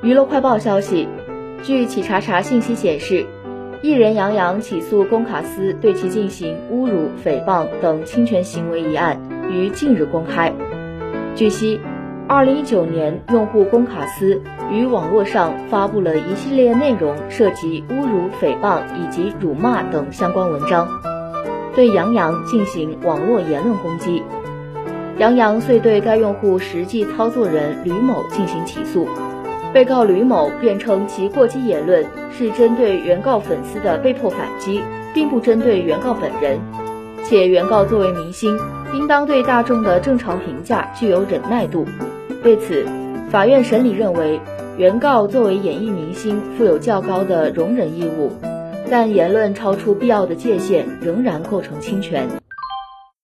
娱乐快报消息，据企查查信息显示，艺人杨洋起诉龚卡斯对其进行侮辱、诽谤等侵权行为一案于近日公开。据悉，二零一九年，用户龚卡斯于网络上发布了一系列内容涉及侮辱、诽谤以及辱骂等相关文章，对杨洋进行网络言论攻击。杨洋遂对该用户实际操作人吕某进行起诉。被告吕某辩称，其过激言论是针对原告粉丝的被迫反击，并不针对原告本人，且原告作为明星，应当对大众的正常评价具有忍耐度。对此，法院审理认为，原告作为演艺明星，负有较高的容忍义务，但言论超出必要的界限，仍然构成侵权。